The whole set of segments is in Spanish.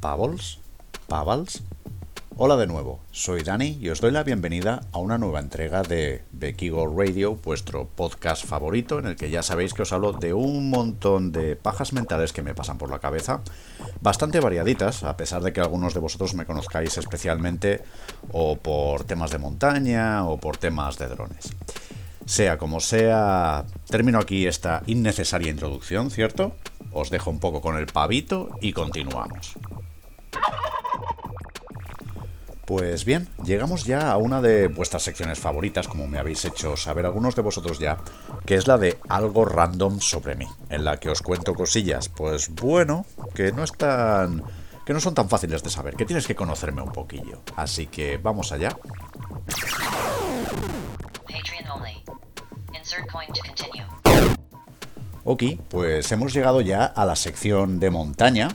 Pavels, Pavals. Hola de nuevo, soy Dani y os doy la bienvenida a una nueva entrega de Becky Radio, vuestro podcast favorito, en el que ya sabéis que os hablo de un montón de pajas mentales que me pasan por la cabeza, bastante variaditas, a pesar de que algunos de vosotros me conozcáis especialmente o por temas de montaña o por temas de drones. Sea como sea, termino aquí esta innecesaria introducción, ¿cierto? Os dejo un poco con el pavito y continuamos. Pues bien, llegamos ya a una de vuestras secciones favoritas, como me habéis hecho saber algunos de vosotros ya, que es la de algo random sobre mí, en la que os cuento cosillas, pues bueno, que no están que no son tan fáciles de saber, que tienes que conocerme un poquillo. Así que vamos allá. Ok, pues hemos llegado ya a la sección de montaña,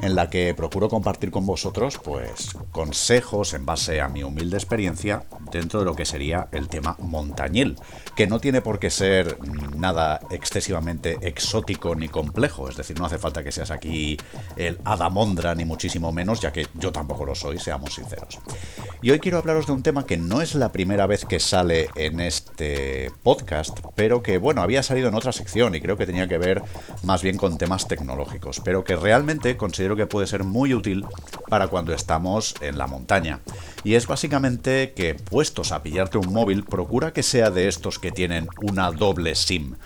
en la que procuro compartir con vosotros pues consejos en base a mi humilde experiencia dentro de lo que sería el tema montañil, que no tiene por qué ser nada excesivamente exótico ni complejo, es decir, no hace falta que seas aquí el Adamondra ni muchísimo menos, ya que yo tampoco lo soy, seamos sinceros. Y hoy quiero hablaros de un tema que no es la primera vez que sale en este podcast, pero que bueno, había salido en otra sección y creo que tenía que ver más bien con temas tecnológicos, pero que realmente considero que puede ser muy útil para cuando estamos en la montaña. Y es básicamente que puestos a pillarte un móvil, procura que sea de estos que tienen una doble SIM.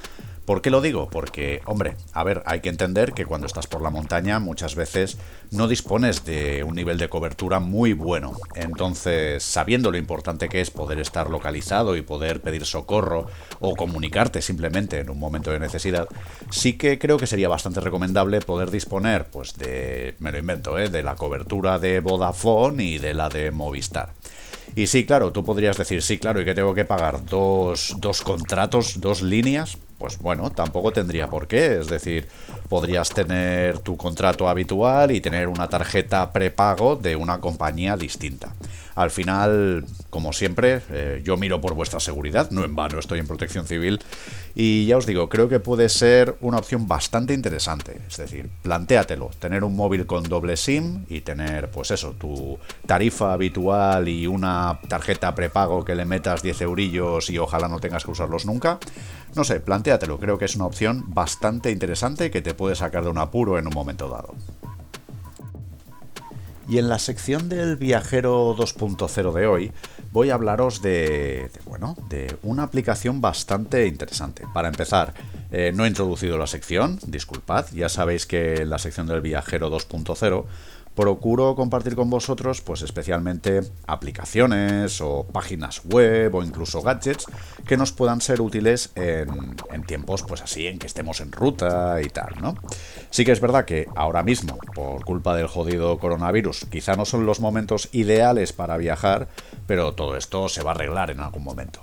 ¿Por qué lo digo? Porque, hombre, a ver, hay que entender que cuando estás por la montaña muchas veces no dispones de un nivel de cobertura muy bueno. Entonces, sabiendo lo importante que es poder estar localizado y poder pedir socorro o comunicarte simplemente en un momento de necesidad, sí que creo que sería bastante recomendable poder disponer, pues de, me lo invento, ¿eh? de la cobertura de Vodafone y de la de Movistar. Y sí, claro, tú podrías decir, sí, claro, ¿y que tengo que pagar? ¿Dos, dos contratos, dos líneas? Pues bueno, tampoco tendría por qué. Es decir, podrías tener tu contrato habitual y tener una tarjeta prepago de una compañía distinta. Al final, como siempre, eh, yo miro por vuestra seguridad, no en vano estoy en protección civil y ya os digo, creo que puede ser una opción bastante interesante. Es decir, plantéatelo, tener un móvil con doble SIM y tener, pues eso, tu tarifa habitual y una tarjeta prepago que le metas 10 eurillos y ojalá no tengas que usarlos nunca. No sé, plantéatelo, creo que es una opción bastante interesante que te puede sacar de un apuro en un momento dado. Y en la sección del viajero 2.0 de hoy voy a hablaros de, bueno, de una aplicación bastante interesante. Para empezar, eh, no he introducido la sección, disculpad, ya sabéis que la sección del viajero 2.0 procuro compartir con vosotros pues especialmente aplicaciones o páginas web o incluso gadgets que nos puedan ser útiles en, tiempos pues así en que estemos en ruta y tal, ¿no? Sí que es verdad que ahora mismo, por culpa del jodido coronavirus, quizá no son los momentos ideales para viajar, pero todo esto se va a arreglar en algún momento.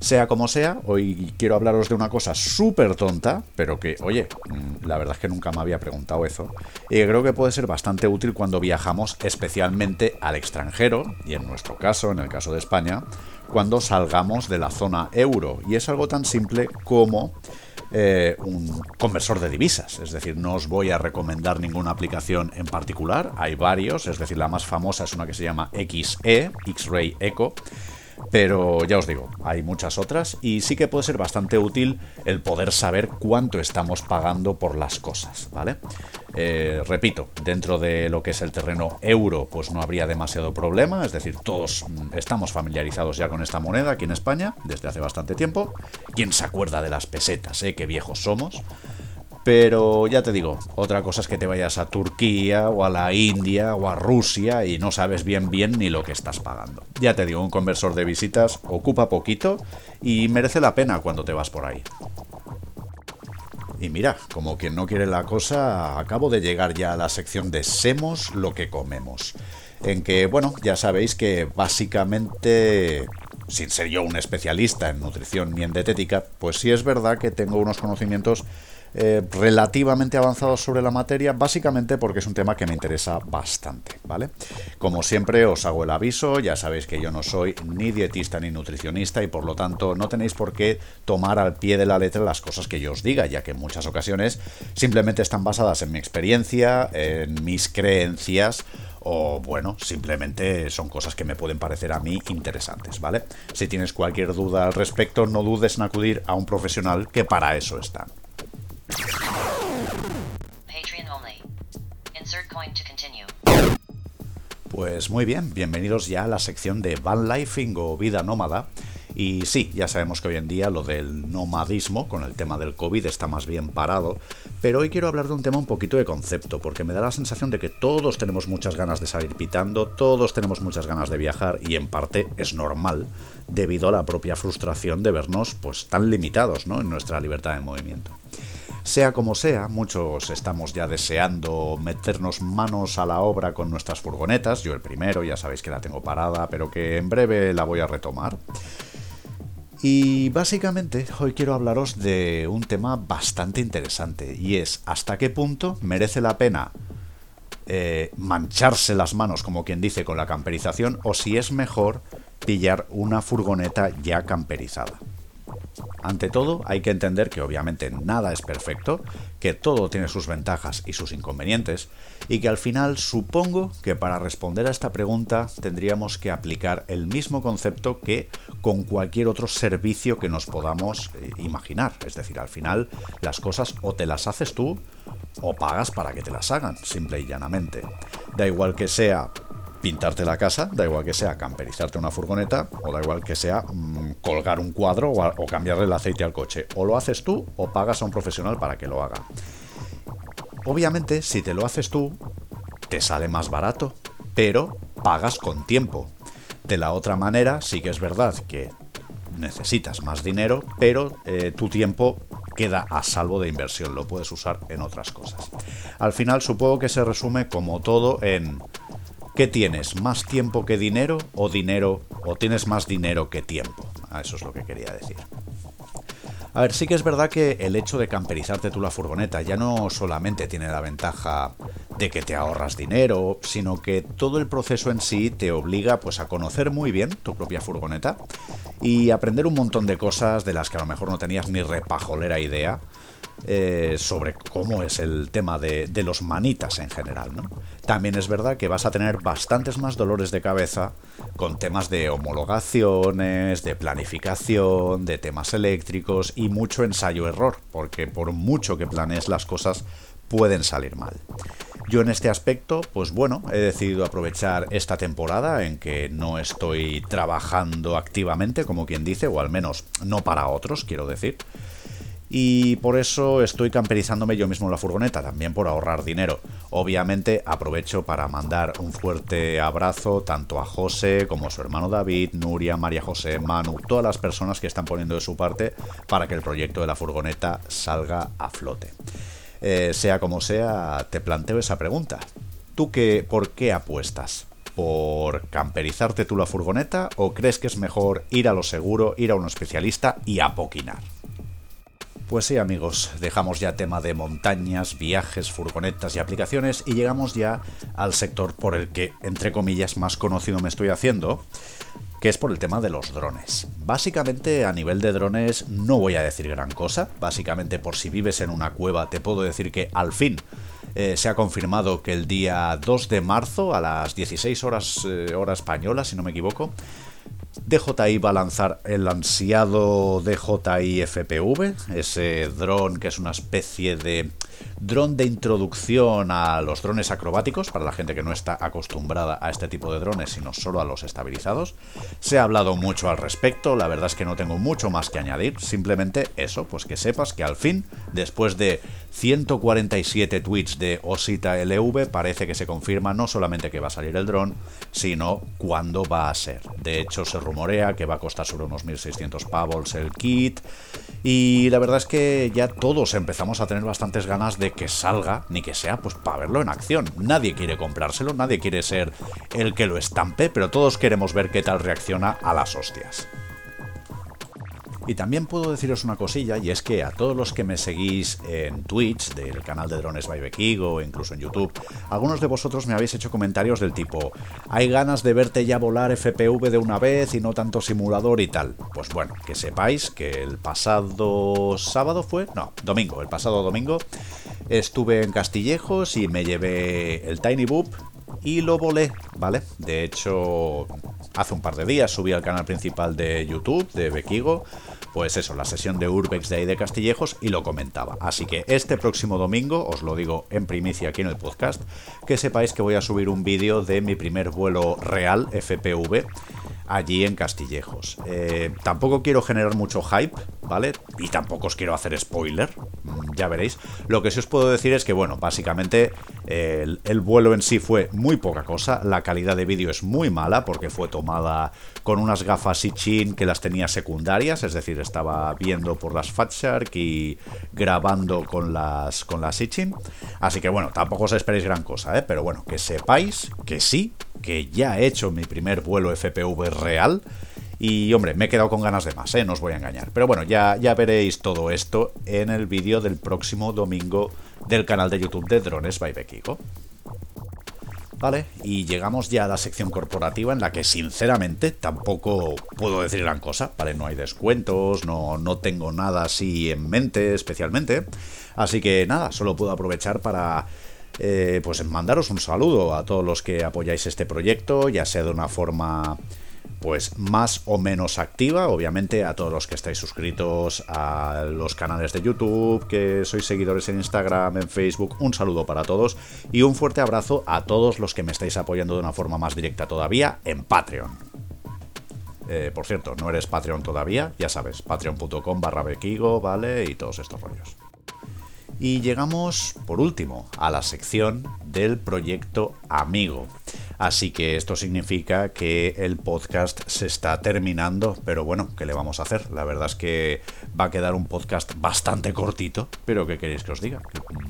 Sea como sea, hoy quiero hablaros de una cosa súper tonta, pero que, oye, mm, la verdad es que nunca me había preguntado eso, y creo que puede ser bastante útil cuando viajamos especialmente al extranjero, y en nuestro caso, en el caso de España, cuando salgamos de la zona euro. Y es algo tan simple como eh, un conversor de divisas. Es decir, no os voy a recomendar ninguna aplicación en particular. Hay varios, es decir, la más famosa es una que se llama XE, X-Ray Echo pero ya os digo, hay muchas otras y sí que puede ser bastante útil el poder saber cuánto estamos pagando por las cosas, ¿vale? Eh, repito, dentro de lo que es el terreno euro, pues no habría demasiado problema, es decir, todos mm, estamos familiarizados ya con esta moneda aquí en España desde hace bastante tiempo. ¿Quién se acuerda de las pesetas, eh? Qué viejos somos. Pero ya te digo, otra cosa es que te vayas a Turquía o a la India o a Rusia y no sabes bien bien ni lo que estás pagando. Ya te digo, un conversor de visitas ocupa poquito y merece la pena cuando te vas por ahí. Y mira, como quien no quiere la cosa, acabo de llegar ya a la sección de Semos lo que comemos. En que, bueno, ya sabéis que básicamente sin ser yo un especialista en nutrición ni en dietética, pues sí es verdad que tengo unos conocimientos eh, relativamente avanzados sobre la materia, básicamente porque es un tema que me interesa bastante, ¿vale? Como siempre os hago el aviso, ya sabéis que yo no soy ni dietista ni nutricionista y por lo tanto no tenéis por qué tomar al pie de la letra las cosas que yo os diga, ya que en muchas ocasiones simplemente están basadas en mi experiencia, en mis creencias o bueno, simplemente son cosas que me pueden parecer a mí interesantes, ¿vale? Si tienes cualquier duda al respecto, no dudes en acudir a un profesional que para eso está. Pues muy bien, bienvenidos ya a la sección de Van Lifing o vida nómada. Y sí, ya sabemos que hoy en día lo del nomadismo con el tema del COVID está más bien parado, pero hoy quiero hablar de un tema un poquito de concepto, porque me da la sensación de que todos tenemos muchas ganas de salir pitando, todos tenemos muchas ganas de viajar y en parte es normal debido a la propia frustración de vernos pues tan limitados ¿no? en nuestra libertad de movimiento. Sea como sea, muchos estamos ya deseando meternos manos a la obra con nuestras furgonetas. Yo el primero, ya sabéis que la tengo parada, pero que en breve la voy a retomar. Y básicamente hoy quiero hablaros de un tema bastante interesante y es hasta qué punto merece la pena eh, mancharse las manos, como quien dice, con la camperización o si es mejor pillar una furgoneta ya camperizada. Ante todo, hay que entender que obviamente nada es perfecto, que todo tiene sus ventajas y sus inconvenientes, y que al final supongo que para responder a esta pregunta tendríamos que aplicar el mismo concepto que con cualquier otro servicio que nos podamos eh, imaginar. Es decir, al final las cosas o te las haces tú o pagas para que te las hagan, simple y llanamente. Da igual que sea pintarte la casa, da igual que sea camperizarte una furgoneta, o da igual que sea mm, colgar un cuadro o, cambiarle el aceite al coche. O lo haces tú o pagas a un profesional para que lo haga. Obviamente, si te lo haces tú, te sale más barato, pero pagas con tiempo. De la otra manera, sí que es verdad que necesitas más dinero, pero eh, tu tiempo queda a salvo de inversión, lo puedes usar en otras cosas. Al final supongo que se resume como todo en ¿Qué tienes? ¿Más tiempo que dinero o dinero o tienes más dinero que tiempo? Ah, eso es lo que quería decir. A ver, sí que es verdad que el hecho de camperizarte tú la furgoneta ya no solamente tiene la ventaja de que te ahorras dinero, sino que todo el proceso en sí te obliga pues a conocer muy bien tu propia furgoneta y aprender un montón de cosas de las que a lo mejor no tenías ni repajolera idea eh, sobre cómo es el tema de, los manitas en general. ¿no? También es verdad que vas a tener bastantes más dolores de cabeza con temas de homologaciones, de planificación, de temas eléctricos y mucho ensayo-error, porque por mucho que planees las cosas pueden salir mal. Yo en este aspecto, pues bueno, he decidido aprovechar esta temporada en que no estoy trabajando activamente, como quien dice, o al menos no para otros, quiero decir y por eso estoy camperizándome yo mismo la furgoneta, también por ahorrar dinero. Obviamente aprovecho para mandar un fuerte abrazo tanto a José como a su hermano David, Nuria, María José, Manu, todas las personas que están poniendo de su parte para que el proyecto de la furgoneta salga a flote. Eh, sea como sea, te planteo esa pregunta. ¿Tú qué, por qué apuestas? ¿Por camperizarte tú la furgoneta o crees que es mejor ir a lo seguro, ir a un especialista y apoquinar? Pues sí amigos, dejamos ya tema de montañas, viajes, furgonetas y aplicaciones y llegamos ya al sector por el que, entre comillas, más conocido me estoy haciendo, que es por el tema de los drones. Básicamente a nivel de drones no voy a decir gran cosa, básicamente por si vives en una cueva te puedo decir que al fin eh, se ha confirmado que el día 2 de marzo a las 16 horas eh, hora española, si no me equivoco, DJI va a lanzar el ansiado DJI FPV, ese dron que es una especie de dron de introducción a los drones acrobáticos, para la gente que no está acostumbrada a este tipo de drones, sino solo a los estabilizados. Se ha hablado mucho al respecto, la verdad es que no tengo mucho más que añadir, simplemente eso, pues que sepas que al fin, después de 147 tweets de Osita LV, parece que se confirma no solamente que va a salir el dron, sino cuándo va a ser. De hecho, se rumorea que va a costar sobre unos 1.600 pavos el kit, y la verdad es que ya todos empezamos a tener bastantes ganas de que salga, ni que sea pues para verlo en acción. Nadie quiere comprárselo, nadie quiere ser el que lo estampe, pero todos queremos ver qué tal reacciona a las hostias. Y también puedo deciros una cosilla, y es que a todos los que me seguís en Twitch, del canal de Drones by Bekigo, incluso en YouTube, algunos de vosotros me habéis hecho comentarios del tipo, hay ganas de verte ya volar FPV de una vez y no tanto simulador y tal. Pues bueno, que sepáis que el pasado sábado fue, no, domingo, el pasado domingo, estuve en Castillejos y me llevé el Tiny Boop y lo volé, ¿vale? De hecho, hace un par de días subí al canal principal de YouTube de Bekigo, pues eso, la sesión de Urbex de ahí de Castillejos y lo comentaba. Así que este próximo domingo, os lo digo en primicia aquí en el podcast, que sepáis que voy a subir un vídeo de mi primer vuelo real FPV allí en Castillejos. Eh, tampoco quiero generar mucho hype, ¿vale? Y tampoco os quiero hacer spoiler, mm, ya veréis. Lo que sí os puedo decir es que, bueno, básicamente el, el, vuelo en sí fue muy poca cosa, la calidad de vídeo es muy mala porque fue tomada con unas gafas Chin que las tenía secundarias, es decir, estaba viendo por las Fat Shark y grabando con las, con las. Así que bueno, tampoco os esperéis gran cosa, ¿eh? pero bueno, que sepáis que sí, que ya he hecho mi primer vuelo FPV real. Y hombre, me he quedado con ganas de más, ¿eh? no os voy a engañar. Pero bueno, ya, ya veréis todo esto en el vídeo del próximo domingo del canal de YouTube de Drones by Bekigo. Vale, y llegamos ya a la sección corporativa en la que sinceramente tampoco puedo decir gran cosa, ¿vale? No hay descuentos, no, no tengo nada así en mente especialmente. Así que nada, solo puedo aprovechar para eh, pues mandaros un saludo a todos los que apoyáis este proyecto, ya sea de una forma pues más o menos activa, obviamente a todos los que estáis suscritos a los canales de YouTube, que sois seguidores en Instagram, en Facebook, un saludo para todos y un fuerte abrazo a todos los que me estáis apoyando de una forma más directa todavía en Patreon. Eh, por cierto, no eres Patreon todavía, ya sabes, patreon.com barra bequigo, ¿vale? Y todos estos rollos. Y llegamos, por último, a la sección del proyecto Amigo. Así que esto significa que el podcast se está terminando, pero bueno, ¿qué le vamos a hacer? La verdad es que va a quedar un podcast bastante cortito, pero ¿qué queréis que os diga?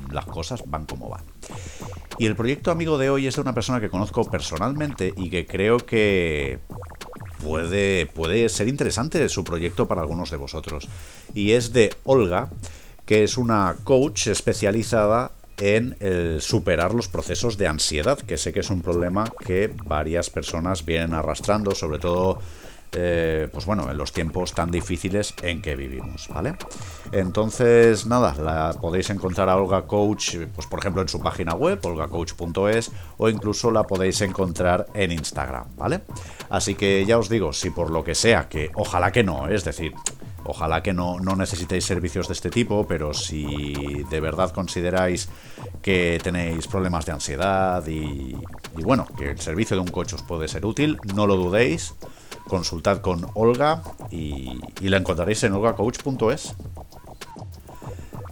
las cosas van como van. Y el proyecto amigo de hoy es de una persona que conozco personalmente y que creo que puede, puede ser interesante su proyecto para algunos de vosotros. Y es de Olga, que es una coach especializada en el superar los procesos de ansiedad, que sé que es un problema que varias personas vienen arrastrando, sobre todo eh, pues bueno, en los tiempos tan difíciles en que vivimos, ¿vale? Entonces, nada, la podéis encontrar a Olga Coach, pues por ejemplo en su página web, olgacoach.es, o incluso la podéis encontrar en Instagram, ¿vale? Así que ya os digo, si por lo que sea, que ojalá que no, es decir, Ojalá que no, necesitéis servicios de este tipo, pero si de verdad consideráis que tenéis problemas de ansiedad y, bueno, que el servicio de un coche os puede ser útil, no lo dudéis, consultad con Olga y, y la encontraréis en olgacoach.es.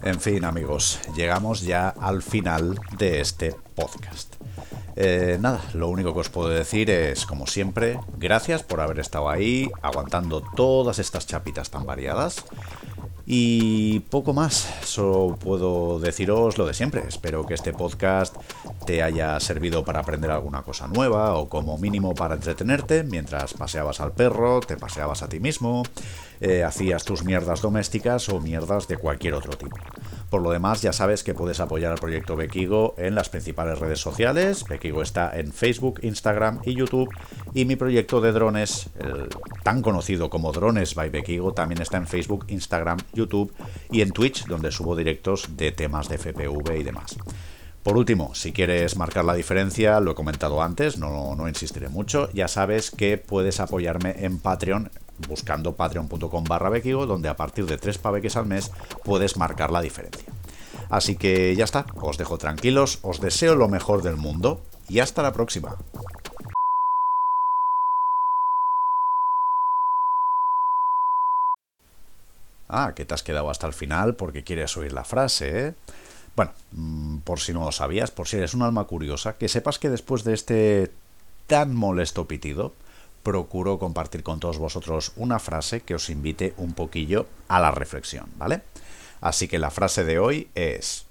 En fin, amigos, llegamos ya al final de este podcast. Eh, nada, lo único que os puedo decir es, como siempre, gracias por haber estado ahí, aguantando todas estas chapitas tan variadas. Y poco más, solo puedo deciros lo de siempre. Espero que este podcast te haya servido para aprender alguna cosa nueva o como mínimo para entretenerte mientras paseabas al perro, te paseabas a ti mismo, eh, hacías tus mierdas domésticas o mierdas de cualquier otro tipo. Por lo demás, ya sabes que puedes apoyar al proyecto Bekigo en las principales redes sociales. Bekigo está en Facebook, Instagram y YouTube. Y mi proyecto de drones, tan conocido como Drones by Bekigo, también está en Facebook, Instagram, YouTube y en Twitch, donde subo directos de temas de FPV y demás. Por último, si quieres marcar la diferencia, lo he comentado antes, no, no insistiré mucho, ya sabes que puedes apoyarme en Patreon buscando patreon.com barra bequigo, donde a partir de 3 paveques al mes puedes marcar la diferencia. Así que ya está, os dejo tranquilos, os deseo lo mejor del mundo y hasta la próxima. Ah, que te has quedado hasta el final porque quieres oír la frase, ¿eh? Bueno, mm, por si no lo sabías, por si eres un alma curiosa, que sepas que después de este tan molesto pitido, procuro compartir con todos vosotros una frase que os invite un poquillo a la reflexión, ¿vale? Así que la frase de hoy es...